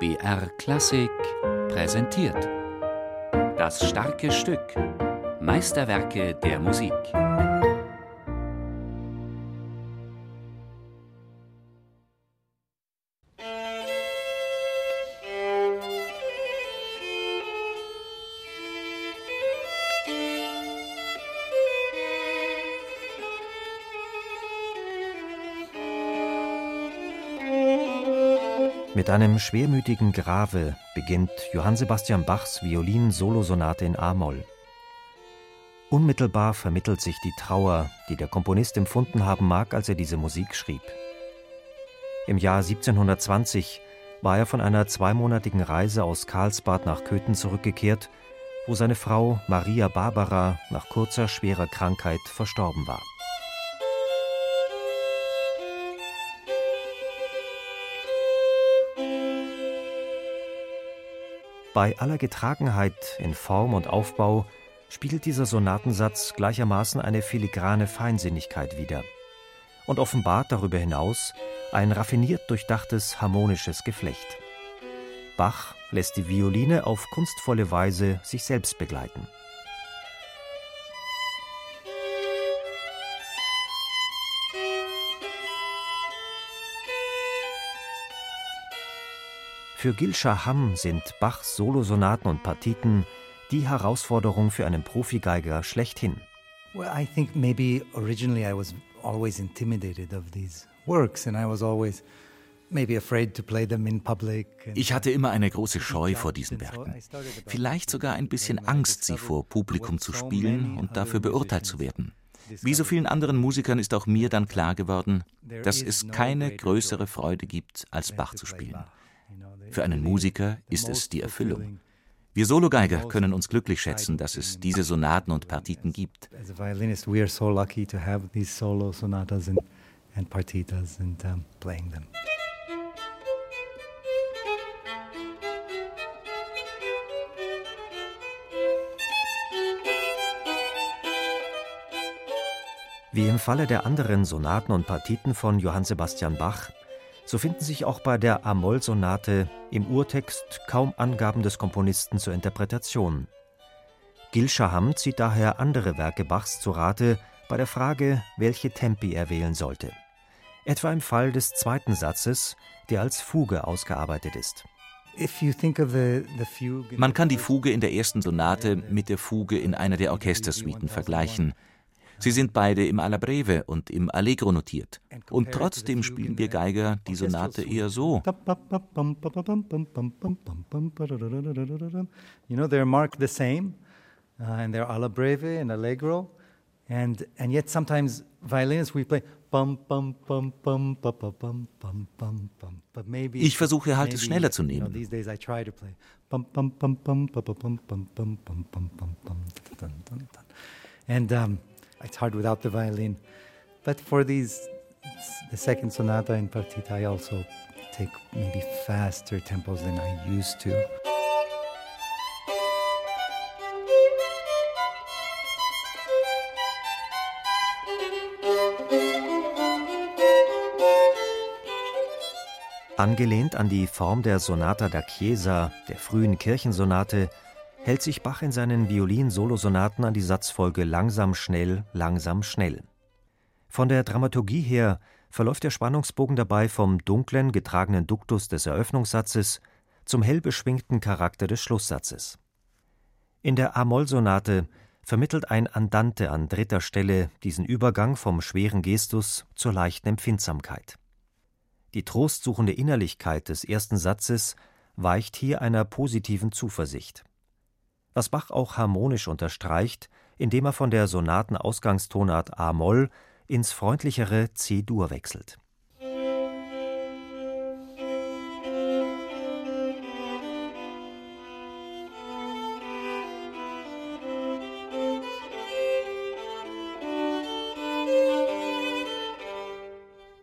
BR Klassik präsentiert. Das starke Stück. Meisterwerke der Musik. Mit einem schwermütigen Grave beginnt Johann Sebastian Bachs Violin-Solosonate in A-Moll. Unmittelbar vermittelt sich die Trauer, die der Komponist empfunden haben mag, als er diese Musik schrieb. Im Jahr 1720 war er von einer zweimonatigen Reise aus Karlsbad nach Köthen zurückgekehrt, wo seine Frau Maria Barbara nach kurzer schwerer Krankheit verstorben war. Bei aller Getragenheit in Form und Aufbau spiegelt dieser Sonatensatz gleichermaßen eine filigrane Feinsinnigkeit wider und offenbart darüber hinaus ein raffiniert durchdachtes harmonisches Geflecht. Bach lässt die Violine auf kunstvolle Weise sich selbst begleiten. Für Gilscha Hamm sind Bachs Solosonaten und Partiten die Herausforderung für einen Profigeiger schlechthin. Well, I think maybe originally I was always intimidated of these works and I was always ich hatte immer eine große Scheu vor diesen Werken. Vielleicht sogar ein bisschen Angst, sie vor Publikum zu spielen und dafür beurteilt zu werden. Wie so vielen anderen Musikern ist auch mir dann klar geworden, dass es keine größere Freude gibt, als Bach zu spielen. Für einen Musiker ist es die Erfüllung. Wir Sologeiger können uns glücklich schätzen, dass es diese Sonaten und Partiten gibt. Wie im Falle der anderen Sonaten und Partiten von Johann Sebastian Bach so finden sich auch bei der A-Moll-Sonate im Urtext kaum Angaben des Komponisten zur Interpretation. Gil Shaham zieht daher andere Werke Bachs zu Rate bei der Frage, welche Tempi er wählen sollte. Etwa im Fall des zweiten Satzes, der als Fuge ausgearbeitet ist. Man kann die Fuge in der ersten Sonate mit der Fuge in einer der Orchestersuiten vergleichen. Sie sind beide im Alla Breve und im Allegro notiert. Und trotzdem spielen wir Geiger die Sonate eher so. You know, they're marked the same, uh, and they're Alla Breve and Allegro. And, and yet sometimes violinists we play ich versuche halt es schneller zu nehmen. And um, it's hard without the violin. But for these, the second sonata in partita, I also take maybe faster tempos than I used to. Angelehnt an die Form der Sonata da Chiesa, der frühen Kirchensonate, hält sich Bach in seinen Violin-Solosonaten an die Satzfolge langsam schnell, langsam schnell. Von der Dramaturgie her verläuft der Spannungsbogen dabei vom dunklen, getragenen Duktus des Eröffnungssatzes zum hell beschwingten Charakter des Schlusssatzes. In der A-Moll-Sonate vermittelt ein Andante an dritter Stelle diesen Übergang vom schweren Gestus zur leichten Empfindsamkeit. Die trostsuchende Innerlichkeit des ersten Satzes weicht hier einer positiven Zuversicht was Bach auch harmonisch unterstreicht, indem er von der Sonatenausgangstonart a-Moll ins freundlichere C-Dur wechselt.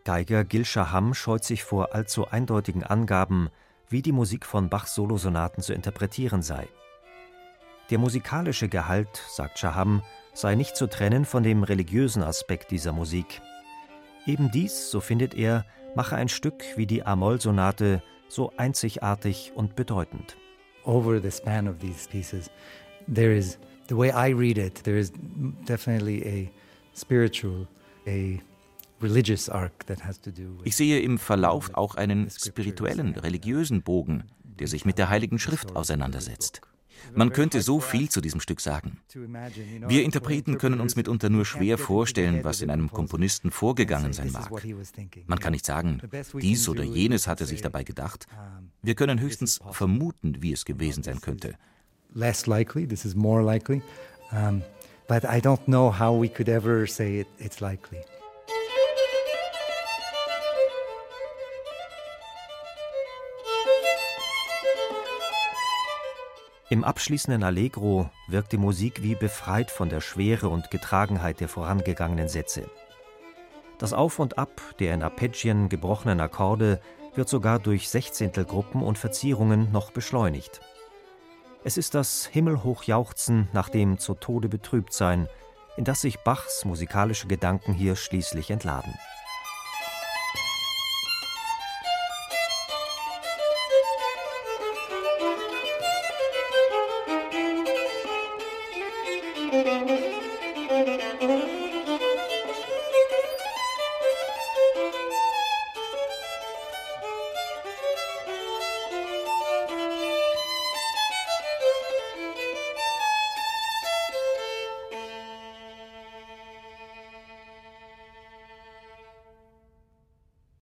Geiger Gilscha Hamm scheut sich vor allzu eindeutigen Angaben, wie die Musik von Bachs Solosonaten zu interpretieren sei. Der musikalische Gehalt, sagt Shaham, sei nicht zu trennen von dem religiösen Aspekt dieser Musik. Eben dies, so findet er, mache ein Stück wie die A-Moll-Sonate so einzigartig und bedeutend. Over the span of these pieces, there is, the way I read it, there is definitely a spiritual, a ich sehe im Verlauf auch einen spirituellen, religiösen Bogen, der sich mit der Heiligen Schrift auseinandersetzt. Man könnte so viel zu diesem Stück sagen. Wir Interpreten können uns mitunter nur schwer vorstellen, was in einem Komponisten vorgegangen sein mag. Man kann nicht sagen, dies oder jenes hat er sich dabei gedacht. Wir können höchstens vermuten, wie es gewesen sein könnte. Less likely, this is more likely. But I don't know how we could ever say it, it's likely. Im abschließenden Allegro wirkt die Musik wie befreit von der Schwere und Getragenheit der vorangegangenen Sätze. Das Auf und Ab der in Arpeggien gebrochenen Akkorde wird sogar durch Sechzehntelgruppen und Verzierungen noch beschleunigt. Es ist das Himmelhochjauchzen nach dem zu Tode betrübt sein, in das sich Bachs musikalische Gedanken hier schließlich entladen.